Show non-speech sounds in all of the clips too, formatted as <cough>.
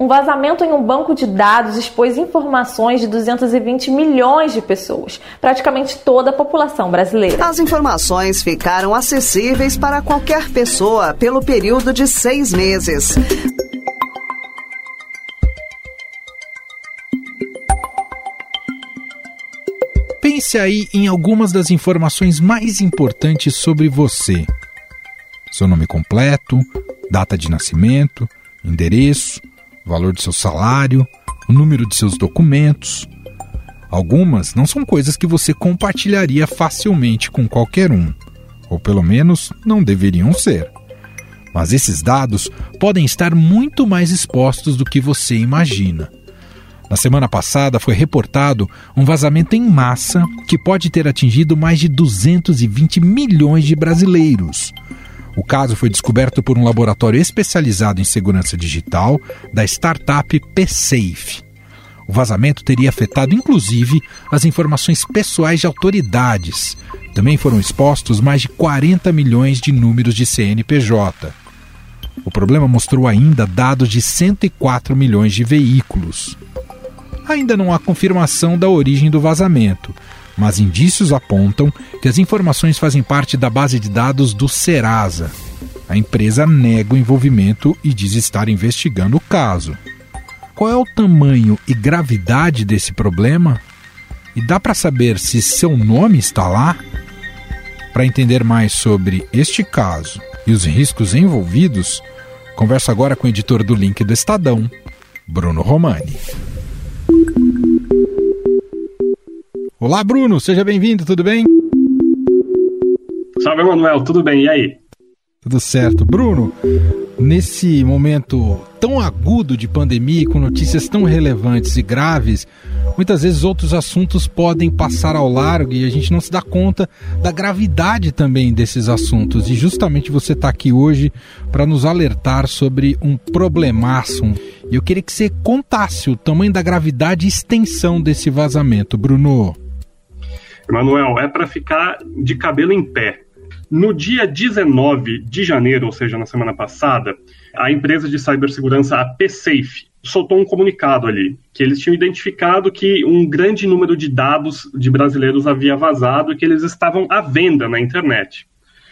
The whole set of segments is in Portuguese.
Um vazamento em um banco de dados expôs informações de 220 milhões de pessoas, praticamente toda a população brasileira. As informações ficaram acessíveis para qualquer pessoa pelo período de seis meses. Pense aí em algumas das informações mais importantes sobre você: seu nome completo, data de nascimento, endereço valor de seu salário, o número de seus documentos. Algumas não são coisas que você compartilharia facilmente com qualquer um, ou pelo menos não deveriam ser. Mas esses dados podem estar muito mais expostos do que você imagina. Na semana passada foi reportado um vazamento em massa que pode ter atingido mais de 220 milhões de brasileiros. O caso foi descoberto por um laboratório especializado em segurança digital da startup PSafe. O vazamento teria afetado inclusive as informações pessoais de autoridades. Também foram expostos mais de 40 milhões de números de CNPJ. O problema mostrou ainda dados de 104 milhões de veículos. Ainda não há confirmação da origem do vazamento, mas indícios apontam que as informações fazem parte da base de dados do Serasa. A empresa nega o envolvimento e diz estar investigando o caso. Qual é o tamanho e gravidade desse problema? E dá para saber se seu nome está lá? Para entender mais sobre este caso e os riscos envolvidos, converso agora com o editor do Link do Estadão, Bruno Romani. Olá, Bruno, seja bem-vindo, tudo bem? Salve, Manuel, tudo bem? E aí? Tudo certo. Bruno, nesse momento tão agudo de pandemia, com notícias tão relevantes e graves, muitas vezes outros assuntos podem passar ao largo e a gente não se dá conta da gravidade também desses assuntos. E justamente você está aqui hoje para nos alertar sobre um problemaço. E eu queria que você contasse o tamanho da gravidade e extensão desse vazamento, Bruno. Emanuel, é para ficar de cabelo em pé. No dia 19 de janeiro, ou seja, na semana passada, a empresa de cibersegurança, a PSafe, soltou um comunicado ali, que eles tinham identificado que um grande número de dados de brasileiros havia vazado e que eles estavam à venda na internet.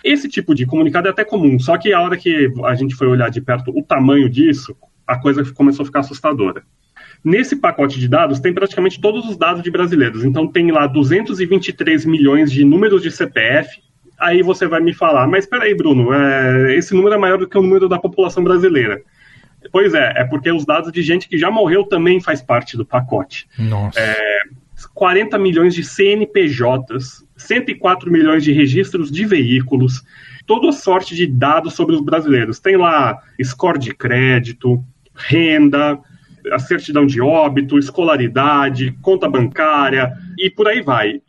Esse tipo de comunicado é até comum, só que a hora que a gente foi olhar de perto o tamanho disso, a coisa começou a ficar assustadora. Nesse pacote de dados tem praticamente todos os dados de brasileiros. Então tem lá 223 milhões de números de CPF. Aí você vai me falar, mas espera aí, Bruno, é, esse número é maior do que o número da população brasileira. Pois é, é porque os dados de gente que já morreu também faz parte do pacote. Nossa. É, 40 milhões de CNPJs, 104 milhões de registros de veículos, toda sorte de dados sobre os brasileiros. Tem lá score de crédito, renda, a certidão de óbito, escolaridade, conta bancária e por aí vai.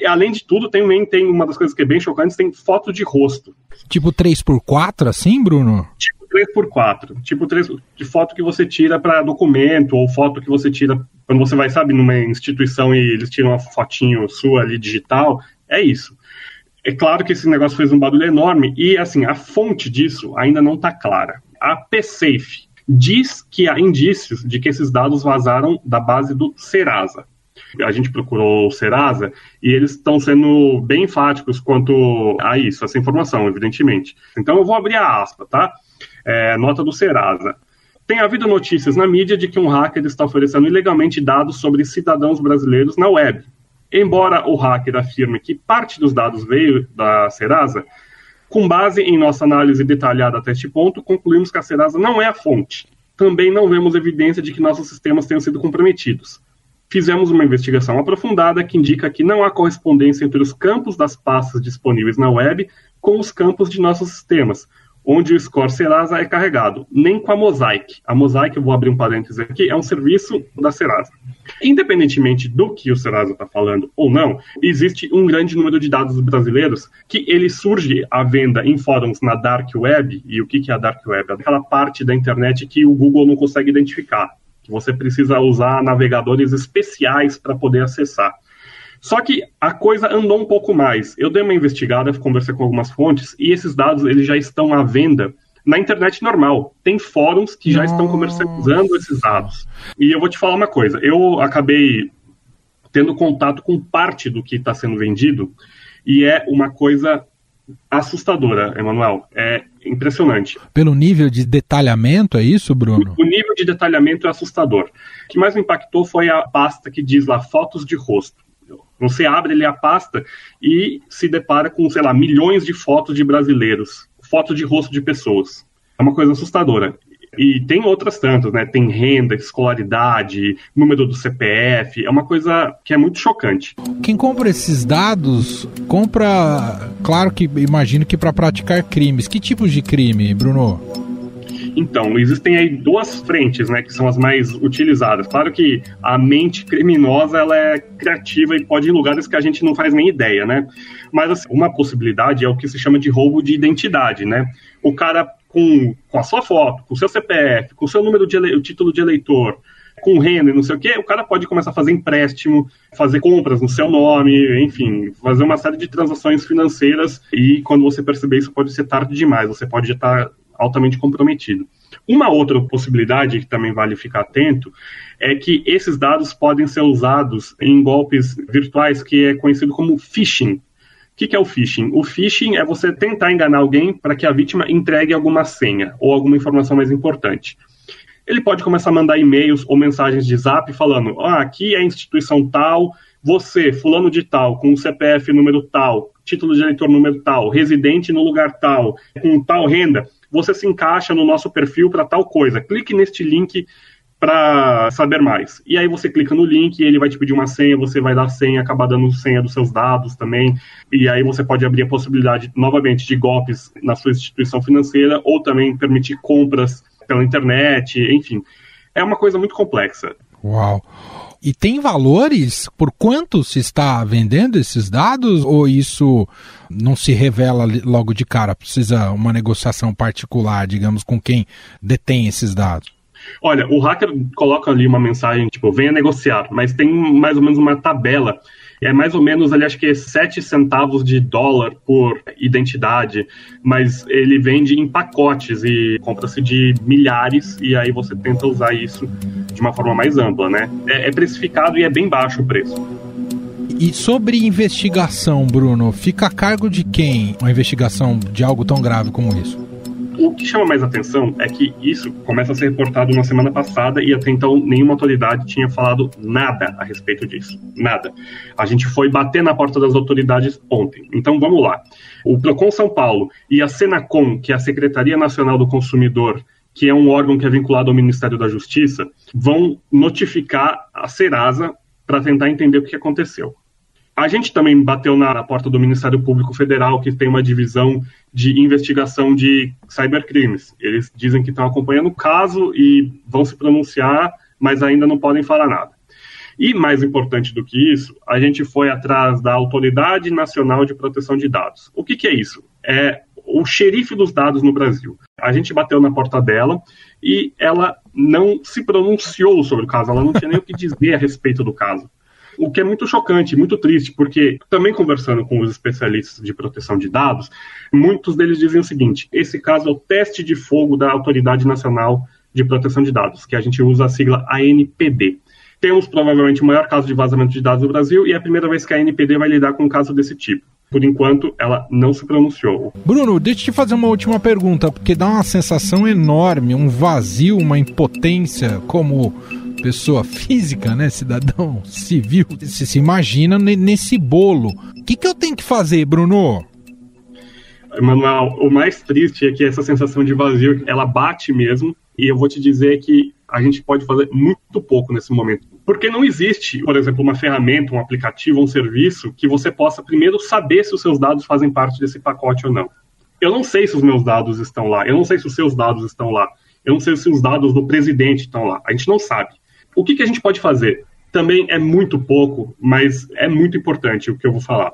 E, além de tudo, também tem uma das coisas que é bem chocante, tem foto de rosto. Tipo 3x4 assim, Bruno? Tipo 3x4. Tipo 3 de foto que você tira para documento ou foto que você tira quando você vai, sabe, numa instituição e eles tiram uma fotinho sua ali digital. É isso. É claro que esse negócio fez um barulho enorme e, assim, a fonte disso ainda não está clara. A PSafe, diz que há indícios de que esses dados vazaram da base do Serasa. A gente procurou o Serasa e eles estão sendo bem enfáticos quanto a isso, essa informação, evidentemente. Então eu vou abrir a aspa, tá? É, nota do Serasa. Tem havido notícias na mídia de que um hacker está oferecendo ilegalmente dados sobre cidadãos brasileiros na web. Embora o hacker afirme que parte dos dados veio da Serasa, com base em nossa análise detalhada até este ponto, concluímos que a Serasa não é a fonte. Também não vemos evidência de que nossos sistemas tenham sido comprometidos. Fizemos uma investigação aprofundada que indica que não há correspondência entre os campos das pastas disponíveis na web com os campos de nossos sistemas, onde o score Serasa é carregado, nem com a Mosaic. A Mosaic, eu vou abrir um parênteses aqui, é um serviço da Serasa. Independentemente do que o Serasa está falando ou não, existe um grande número de dados brasileiros que ele surge à venda em fóruns na Dark Web. E o que é a Dark Web? É aquela parte da internet que o Google não consegue identificar, que você precisa usar navegadores especiais para poder acessar. Só que a coisa andou um pouco mais. Eu dei uma investigada, conversei com algumas fontes, e esses dados eles já estão à venda na internet normal. Tem fóruns que já estão comercializando esses dados. E eu vou te falar uma coisa: eu acabei tendo contato com parte do que está sendo vendido e é uma coisa assustadora, Emanuel. É impressionante. Pelo nível de detalhamento, é isso, Bruno? O nível de detalhamento é assustador. O que mais me impactou foi a pasta que diz lá fotos de rosto. Você abre ali a pasta e se depara com, sei lá, milhões de fotos de brasileiros, fotos de rosto de pessoas. É uma coisa assustadora. E tem outras tantas, né? Tem renda, escolaridade, número do CPF. É uma coisa que é muito chocante. Quem compra esses dados, compra, claro que imagino que para praticar crimes. Que tipos de crime, Bruno? Então, existem aí duas frentes, né, que são as mais utilizadas. Claro que a mente criminosa ela é criativa e pode ir em lugares que a gente não faz nem ideia, né? Mas assim, uma possibilidade é o que se chama de roubo de identidade, né? O cara com, com a sua foto, com o seu CPF, com o seu número de o título de eleitor, com renda e não sei o quê, o cara pode começar a fazer empréstimo, fazer compras no seu nome, enfim, fazer uma série de transações financeiras e quando você perceber isso pode ser tarde demais, você pode estar altamente comprometido. Uma outra possibilidade que também vale ficar atento é que esses dados podem ser usados em golpes virtuais que é conhecido como phishing. O que, que é o phishing? O phishing é você tentar enganar alguém para que a vítima entregue alguma senha ou alguma informação mais importante. Ele pode começar a mandar e-mails ou mensagens de zap falando: ah, aqui é a instituição tal, você, fulano de tal, com CPF número tal, título de eleitor número tal, residente no lugar tal, com tal renda, você se encaixa no nosso perfil para tal coisa. Clique neste link para saber mais. E aí você clica no link ele vai te pedir uma senha, você vai dar senha, acabar dando senha dos seus dados também. E aí você pode abrir a possibilidade, novamente, de golpes na sua instituição financeira ou também permitir compras pela internet, enfim. É uma coisa muito complexa. Uau! E tem valores por quanto se está vendendo esses dados ou isso não se revela logo de cara? Precisa uma negociação particular, digamos, com quem detém esses dados? Olha, o hacker coloca ali uma mensagem, tipo, venha negociar, mas tem mais ou menos uma tabela. É mais ou menos ali, acho que é 7 centavos de dólar por identidade, mas ele vende em pacotes e compra-se de milhares, e aí você tenta usar isso de uma forma mais ampla, né? É, é precificado e é bem baixo o preço. E sobre investigação, Bruno, fica a cargo de quem uma investigação de algo tão grave como isso? O que chama mais atenção é que isso começa a ser reportado na semana passada e até então nenhuma autoridade tinha falado nada a respeito disso. Nada. A gente foi bater na porta das autoridades ontem. Então vamos lá. O Procon São Paulo e a Senacom, que é a Secretaria Nacional do Consumidor, que é um órgão que é vinculado ao Ministério da Justiça, vão notificar a Serasa para tentar entender o que aconteceu. A gente também bateu na porta do Ministério Público Federal, que tem uma divisão de investigação de cybercrimes. Eles dizem que estão acompanhando o caso e vão se pronunciar, mas ainda não podem falar nada. E mais importante do que isso, a gente foi atrás da Autoridade Nacional de Proteção de Dados. O que, que é isso? É o xerife dos dados no Brasil. A gente bateu na porta dela e ela não se pronunciou sobre o caso, ela não tinha nem o que dizer a respeito do caso. O que é muito chocante, muito triste, porque também conversando com os especialistas de proteção de dados, muitos deles dizem o seguinte: esse caso é o teste de fogo da Autoridade Nacional de Proteção de Dados, que a gente usa a sigla ANPD. Temos provavelmente o maior caso de vazamento de dados no Brasil e é a primeira vez que a ANPD vai lidar com um caso desse tipo. Por enquanto, ela não se pronunciou. Bruno, deixa eu te fazer uma última pergunta, porque dá uma sensação enorme, um vazio, uma impotência como pessoa física, né, cidadão civil, você se imagina nesse bolo. O que, que eu tenho que fazer, Bruno? Manuel, o mais triste é que essa sensação de vazio, ela bate mesmo, e eu vou te dizer que a gente pode fazer muito pouco nesse momento. Porque não existe, por exemplo, uma ferramenta, um aplicativo, um serviço que você possa primeiro saber se os seus dados fazem parte desse pacote ou não. Eu não sei se os meus dados estão lá, eu não sei se os seus dados estão lá, eu não sei se os dados do presidente estão lá, a gente não sabe. O que, que a gente pode fazer? Também é muito pouco, mas é muito importante o que eu vou falar.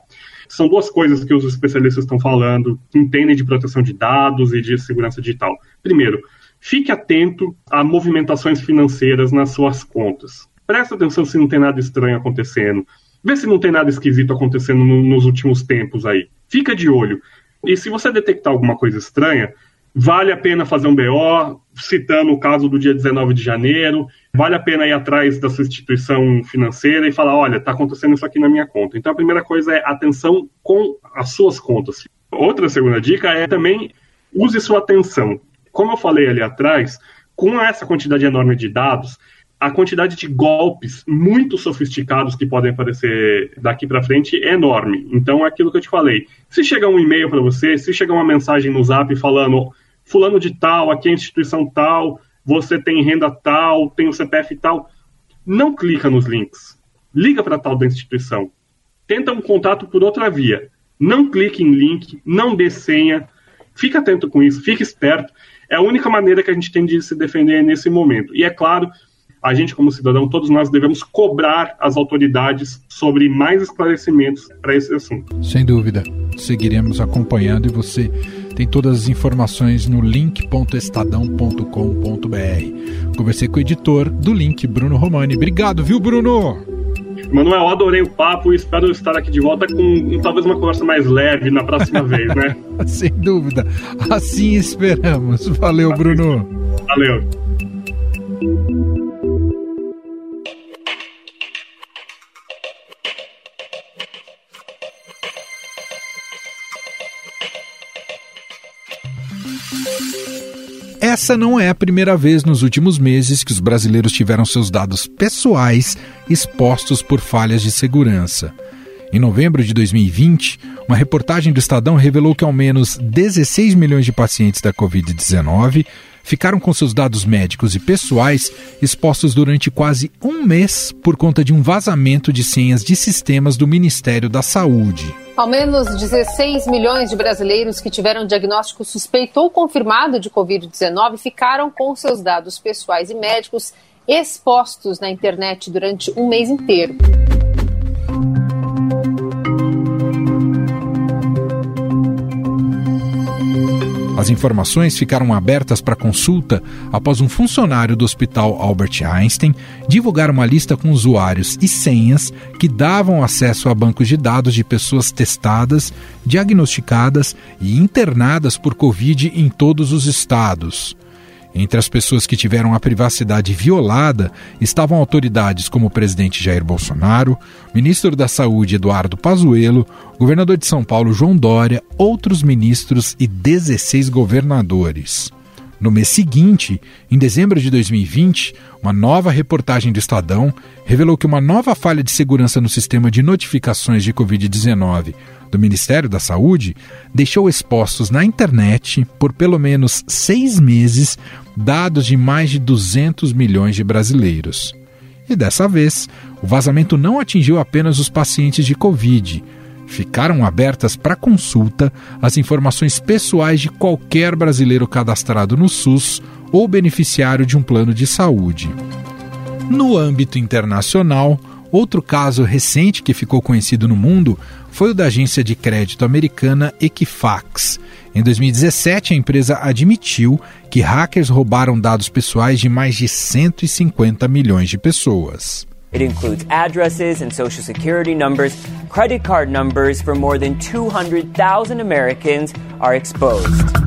São duas coisas que os especialistas estão falando, que entendem de proteção de dados e de segurança digital. Primeiro, fique atento a movimentações financeiras nas suas contas. Presta atenção se não tem nada estranho acontecendo. Vê se não tem nada esquisito acontecendo no, nos últimos tempos aí. Fica de olho. E se você detectar alguma coisa estranha, Vale a pena fazer um BO, citando o caso do dia 19 de janeiro, vale a pena ir atrás da sua instituição financeira e falar, olha, está acontecendo isso aqui na minha conta. Então a primeira coisa é atenção com as suas contas. Outra segunda dica é também use sua atenção. Como eu falei ali atrás, com essa quantidade enorme de dados, a quantidade de golpes muito sofisticados que podem aparecer daqui para frente é enorme. Então é aquilo que eu te falei. Se chegar um e-mail para você, se chegar uma mensagem no Zap falando fulano de tal, aqui é a instituição tal, você tem renda tal, tem o CPF tal, não clica nos links. Liga para tal da instituição. Tenta um contato por outra via. Não clique em link, não dê senha. Fica atento com isso, fique esperto. É a única maneira que a gente tem de se defender nesse momento. E é claro, a gente, como cidadão, todos nós devemos cobrar as autoridades sobre mais esclarecimentos para esse assunto. Sem dúvida. Seguiremos acompanhando e você tem todas as informações no link.estadão.com.br. Conversei com o editor do link, Bruno Romani. Obrigado, viu, Bruno? Manuel, adorei o papo e espero estar aqui de volta com talvez uma conversa mais leve na próxima <laughs> vez, né? <laughs> Sem dúvida. Assim esperamos. Valeu, Bruno. Valeu. Essa não é a primeira vez nos últimos meses que os brasileiros tiveram seus dados pessoais expostos por falhas de segurança. Em novembro de 2020, uma reportagem do Estadão revelou que ao menos 16 milhões de pacientes da Covid-19 ficaram com seus dados médicos e pessoais expostos durante quase um mês por conta de um vazamento de senhas de sistemas do Ministério da Saúde. Ao menos 16 milhões de brasileiros que tiveram diagnóstico suspeito ou confirmado de Covid-19 ficaram com seus dados pessoais e médicos expostos na internet durante um mês inteiro. As informações ficaram abertas para consulta após um funcionário do Hospital Albert Einstein divulgar uma lista com usuários e senhas que davam acesso a bancos de dados de pessoas testadas, diagnosticadas e internadas por Covid em todos os estados. Entre as pessoas que tiveram a privacidade violada estavam autoridades como o presidente Jair Bolsonaro, ministro da Saúde Eduardo Pazuello, governador de São Paulo João Dória, outros ministros e 16 governadores. No mês seguinte, em dezembro de 2020, uma nova reportagem do Estadão revelou que uma nova falha de segurança no sistema de notificações de Covid-19 do Ministério da Saúde deixou expostos na internet por pelo menos seis meses dados de mais de 200 milhões de brasileiros. E dessa vez, o vazamento não atingiu apenas os pacientes de Covid. Ficaram abertas para consulta as informações pessoais de qualquer brasileiro cadastrado no SUS ou beneficiário de um plano de saúde. No âmbito internacional, outro caso recente que ficou conhecido no mundo foi o da agência de crédito americana Equifax. Em 2017, a empresa admitiu que hackers roubaram dados pessoais de mais de 150 milhões de pessoas. It includes addresses and social security numbers. Credit card numbers for more than 200,000 Americans are exposed.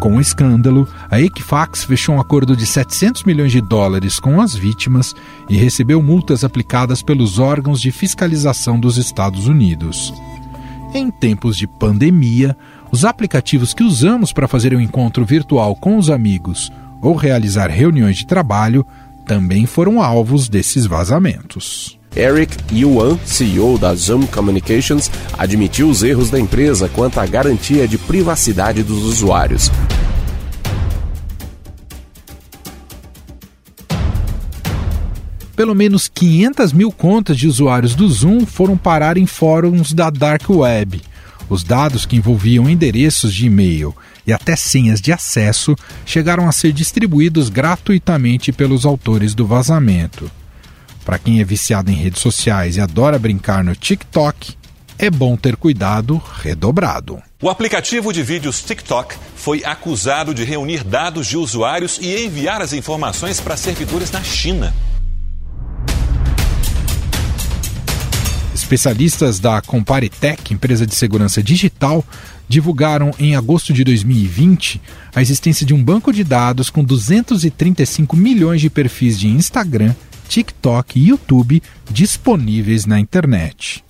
Com o escândalo, a Equifax fechou um acordo de 700 milhões de dólares com as vítimas e recebeu multas aplicadas pelos órgãos de fiscalização dos Estados Unidos. Em tempos de pandemia, os aplicativos que usamos para fazer um encontro virtual com os amigos ou realizar reuniões de trabalho também foram alvos desses vazamentos. Eric Yuan, CEO da Zoom Communications, admitiu os erros da empresa quanto à garantia de privacidade dos usuários. Pelo menos 500 mil contas de usuários do Zoom foram parar em fóruns da Dark Web. Os dados que envolviam endereços de e-mail e até senhas de acesso chegaram a ser distribuídos gratuitamente pelos autores do vazamento. Para quem é viciado em redes sociais e adora brincar no TikTok, é bom ter cuidado redobrado. O aplicativo de vídeos TikTok foi acusado de reunir dados de usuários e enviar as informações para servidores na China. Especialistas da Comparitech, empresa de segurança digital, divulgaram em agosto de 2020 a existência de um banco de dados com 235 milhões de perfis de Instagram, TikTok e YouTube disponíveis na internet.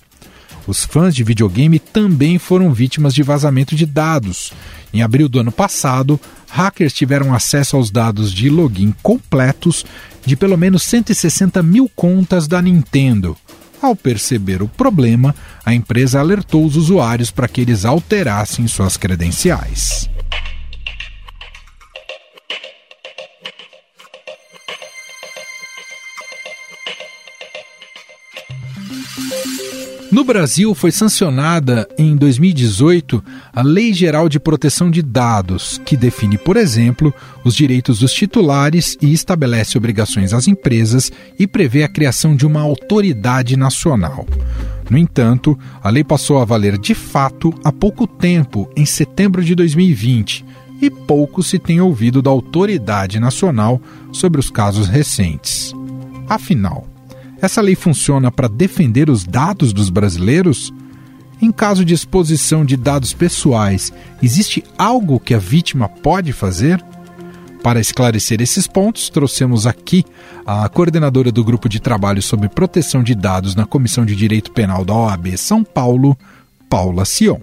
Os fãs de videogame também foram vítimas de vazamento de dados. Em abril do ano passado, hackers tiveram acesso aos dados de login completos de pelo menos 160 mil contas da Nintendo. Ao perceber o problema, a empresa alertou os usuários para que eles alterassem suas credenciais. No Brasil, foi sancionada em 2018 a Lei Geral de Proteção de Dados, que define, por exemplo, os direitos dos titulares e estabelece obrigações às empresas e prevê a criação de uma autoridade nacional. No entanto, a lei passou a valer de fato há pouco tempo, em setembro de 2020, e pouco se tem ouvido da autoridade nacional sobre os casos recentes. Afinal, essa lei funciona para defender os dados dos brasileiros? Em caso de exposição de dados pessoais, existe algo que a vítima pode fazer? Para esclarecer esses pontos, trouxemos aqui a coordenadora do Grupo de Trabalho sobre Proteção de Dados na Comissão de Direito Penal da OAB São Paulo, Paula Sion.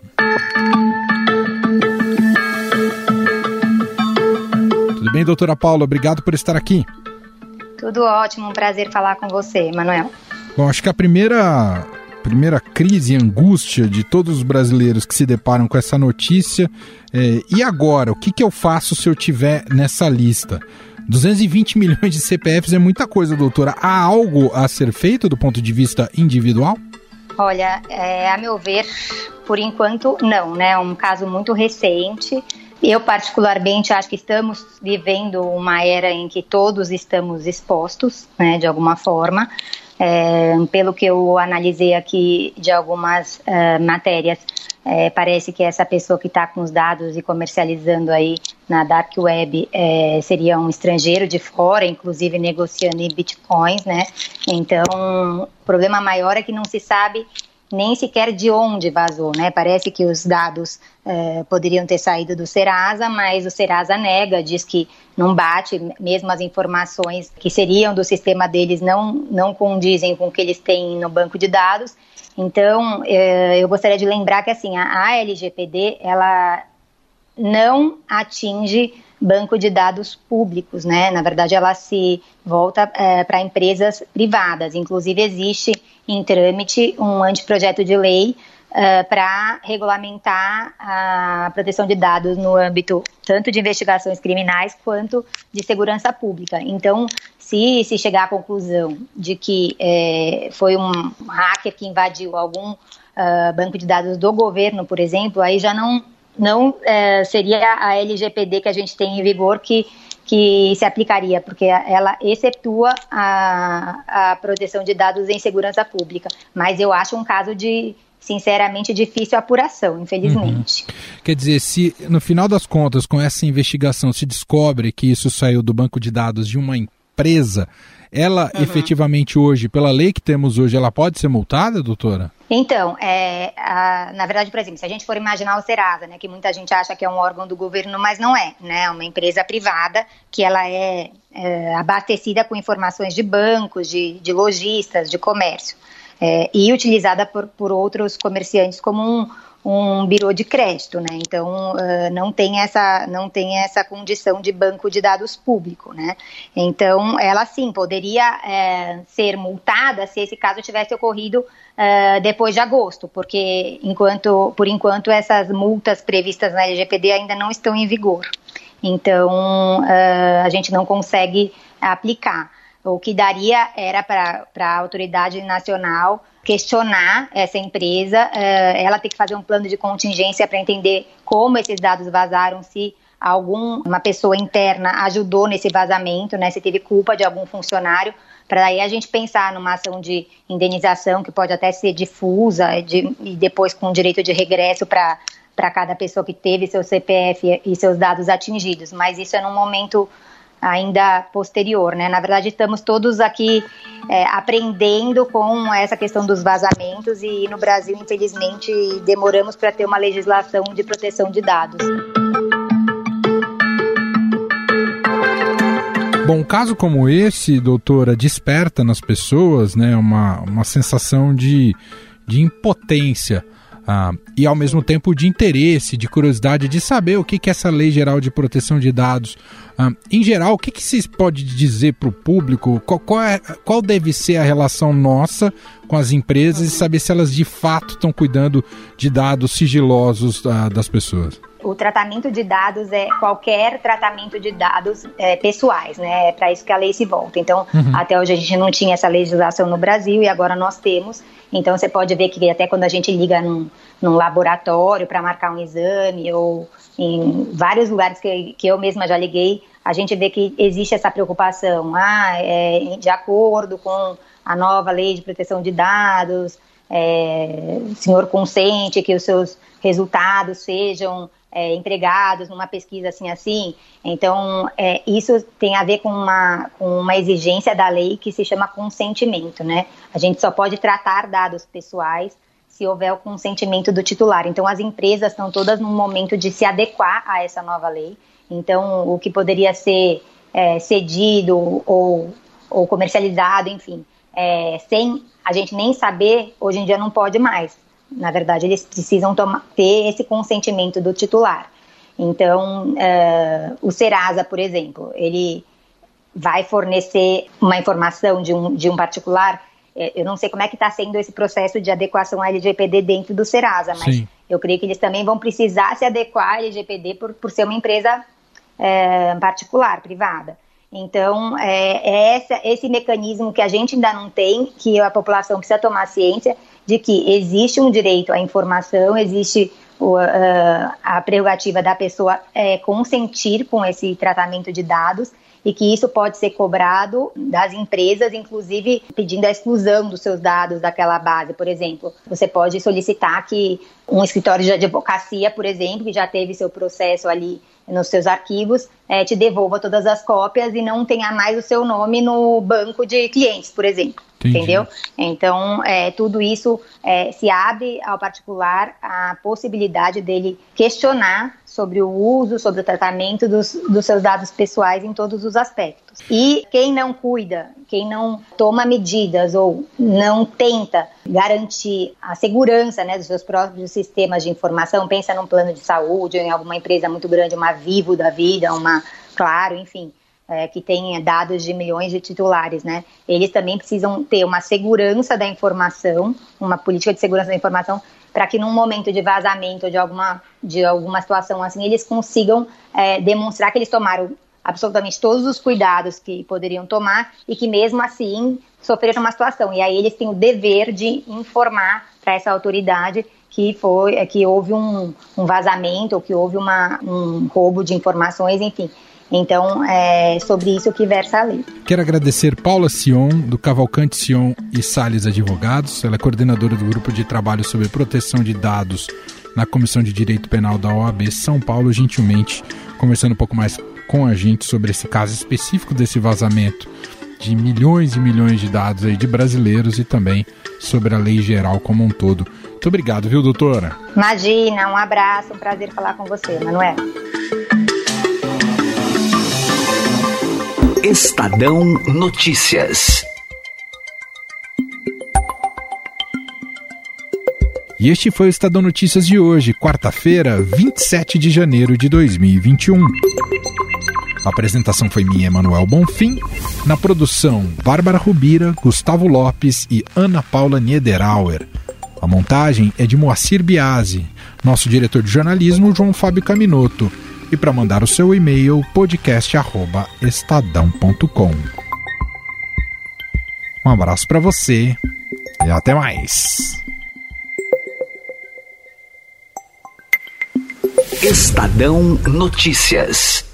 Tudo bem, doutora Paula? Obrigado por estar aqui. Tudo ótimo, um prazer falar com você, Manuel. Bom, acho que a primeira primeira crise e angústia de todos os brasileiros que se deparam com essa notícia é, e agora, o que, que eu faço se eu tiver nessa lista? 220 <laughs> milhões de CPFs é muita coisa, doutora. Há algo a ser feito do ponto de vista individual? Olha, é, a meu ver, por enquanto, não, né? É um caso muito recente. Eu, particularmente, acho que estamos vivendo uma era em que todos estamos expostos, né, de alguma forma. É, pelo que eu analisei aqui de algumas uh, matérias, é, parece que essa pessoa que está com os dados e comercializando aí na dark web é, seria um estrangeiro de fora, inclusive negociando em bitcoins, né? Então, o problema maior é que não se sabe nem sequer de onde vazou, né? Parece que os dados eh, poderiam ter saído do Serasa, mas o Serasa nega, diz que não bate, mesmo as informações que seriam do sistema deles não, não condizem com o que eles têm no banco de dados. Então, eh, eu gostaria de lembrar que assim a, a LGPD ela não atinge banco de dados públicos, né? Na verdade, ela se volta é, para empresas privadas. Inclusive, existe em trâmite um anteprojeto de lei uh, para regulamentar a proteção de dados no âmbito tanto de investigações criminais quanto de segurança pública. Então, se se chegar à conclusão de que é, foi um hacker que invadiu algum uh, banco de dados do governo, por exemplo, aí já não não é, seria a LGPD que a gente tem em vigor que, que se aplicaria, porque ela excetua a, a proteção de dados em segurança pública. Mas eu acho um caso de, sinceramente, difícil apuração, infelizmente. Uhum. Quer dizer, se no final das contas, com essa investigação, se descobre que isso saiu do banco de dados de uma empresa, ela uhum. efetivamente hoje, pela lei que temos hoje, ela pode ser multada, doutora? Então, é, a, na verdade, por exemplo, se a gente for imaginar o Serasa, né, que muita gente acha que é um órgão do governo, mas não é, né, é uma empresa privada que ela é, é abastecida com informações de bancos, de, de lojistas, de comércio, é, e utilizada por, por outros comerciantes como um, um birô de crédito, né? Então uh, não tem essa não tem essa condição de banco de dados público, né? Então ela sim poderia é, ser multada se esse caso tivesse ocorrido uh, depois de agosto, porque enquanto por enquanto essas multas previstas na LGPD ainda não estão em vigor. Então uh, a gente não consegue aplicar. O que daria era para a autoridade nacional questionar essa empresa, eh, ela tem que fazer um plano de contingência para entender como esses dados vazaram, se alguma pessoa interna ajudou nesse vazamento, né, se teve culpa de algum funcionário, para aí a gente pensar numa ação de indenização que pode até ser difusa de, e depois com direito de regresso para para cada pessoa que teve seu CPF e seus dados atingidos, mas isso é num momento ainda posterior, né? Na verdade, estamos todos aqui é, aprendendo com essa questão dos vazamentos e no Brasil, infelizmente, demoramos para ter uma legislação de proteção de dados. Bom, um caso como esse, doutora, desperta nas pessoas né, uma, uma sensação de, de impotência. Ah, e ao mesmo tempo de interesse, de curiosidade, de saber o que, que é essa Lei Geral de Proteção de Dados. Ah, em geral, o que, que se pode dizer para o público? Qual, qual, é, qual deve ser a relação nossa com as empresas e saber se elas de fato estão cuidando de dados sigilosos ah, das pessoas? O tratamento de dados é qualquer tratamento de dados é, pessoais, né? É para isso que a lei se volta. Então, uhum. até hoje a gente não tinha essa legislação no Brasil e agora nós temos. Então, você pode ver que até quando a gente liga num, num laboratório para marcar um exame ou em vários lugares que, que eu mesma já liguei, a gente vê que existe essa preocupação. Ah, é, de acordo com a nova lei de proteção de dados, é, o senhor consente que os seus resultados sejam é, empregados numa pesquisa assim assim. Então, é, isso tem a ver com uma, com uma exigência da lei que se chama consentimento, né? A gente só pode tratar dados pessoais se houver o consentimento do titular. Então, as empresas estão todas num momento de se adequar a essa nova lei. Então, o que poderia ser é, cedido ou, ou comercializado, enfim, é, sem a gente nem saber, hoje em dia não pode mais. Na verdade, eles precisam tomar, ter esse consentimento do titular. Então, uh, o Serasa, por exemplo, ele vai fornecer uma informação de um, de um particular. É, eu não sei como é que está sendo esse processo de adequação à LGPD dentro do Serasa, mas Sim. eu creio que eles também vão precisar se adequar à LGPD por, por ser uma empresa é, particular, privada. Então, é, é essa, esse mecanismo que a gente ainda não tem, que a população precisa tomar ciência de que existe um direito à informação, existe o, uh, a prerrogativa da pessoa é, consentir com esse tratamento de dados e que isso pode ser cobrado das empresas, inclusive pedindo a exclusão dos seus dados daquela base. Por exemplo, você pode solicitar que um escritório de advocacia, por exemplo, que já teve seu processo ali nos seus arquivos, é, te devolva todas as cópias e não tenha mais o seu nome no banco de clientes, por exemplo. Entendi. Entendeu? Então, é, tudo isso é, se abre ao particular a possibilidade dele questionar sobre o uso, sobre o tratamento dos, dos seus dados pessoais em todos os aspectos. E quem não cuida, quem não toma medidas ou não tenta garantir a segurança né, dos seus próprios sistemas de informação, pensa num plano de saúde ou em alguma empresa muito grande, uma Vivo da vida, uma Claro, enfim, é, que tem dados de milhões de titulares, né? Eles também precisam ter uma segurança da informação, uma política de segurança da informação, para que num momento de vazamento de alguma, de alguma situação assim, eles consigam é, demonstrar que eles tomaram absolutamente todos os cuidados que poderiam tomar e que mesmo assim sofreram uma situação. E aí eles têm o dever de informar para essa autoridade que foi que houve um, um vazamento ou que houve uma, um roubo de informações, enfim. Então, é sobre isso que versa a lei. Quero agradecer Paula Sion, do Cavalcante Sion e Salles Advogados. Ela é coordenadora do Grupo de Trabalho sobre Proteção de Dados na Comissão de Direito Penal da OAB São Paulo, gentilmente conversando um pouco mais com a gente sobre esse caso específico desse vazamento de milhões e milhões de dados aí de brasileiros e também sobre a lei geral como um todo. Muito obrigado, viu, doutora? Imagina, um abraço, um prazer falar com você, Manuel. Estadão Notícias. E este foi o Estadão Notícias de hoje, quarta-feira, 27 de janeiro de 2021. A apresentação foi minha, Emanuel Bonfim. Na produção, Bárbara Rubira, Gustavo Lopes e Ana Paula Niederauer. A montagem é de Moacir Biasi. Nosso diretor de jornalismo, João Fábio Caminoto e para mandar o seu e-mail podcast@estadão.com. Um abraço para você e até mais. Estadão Notícias.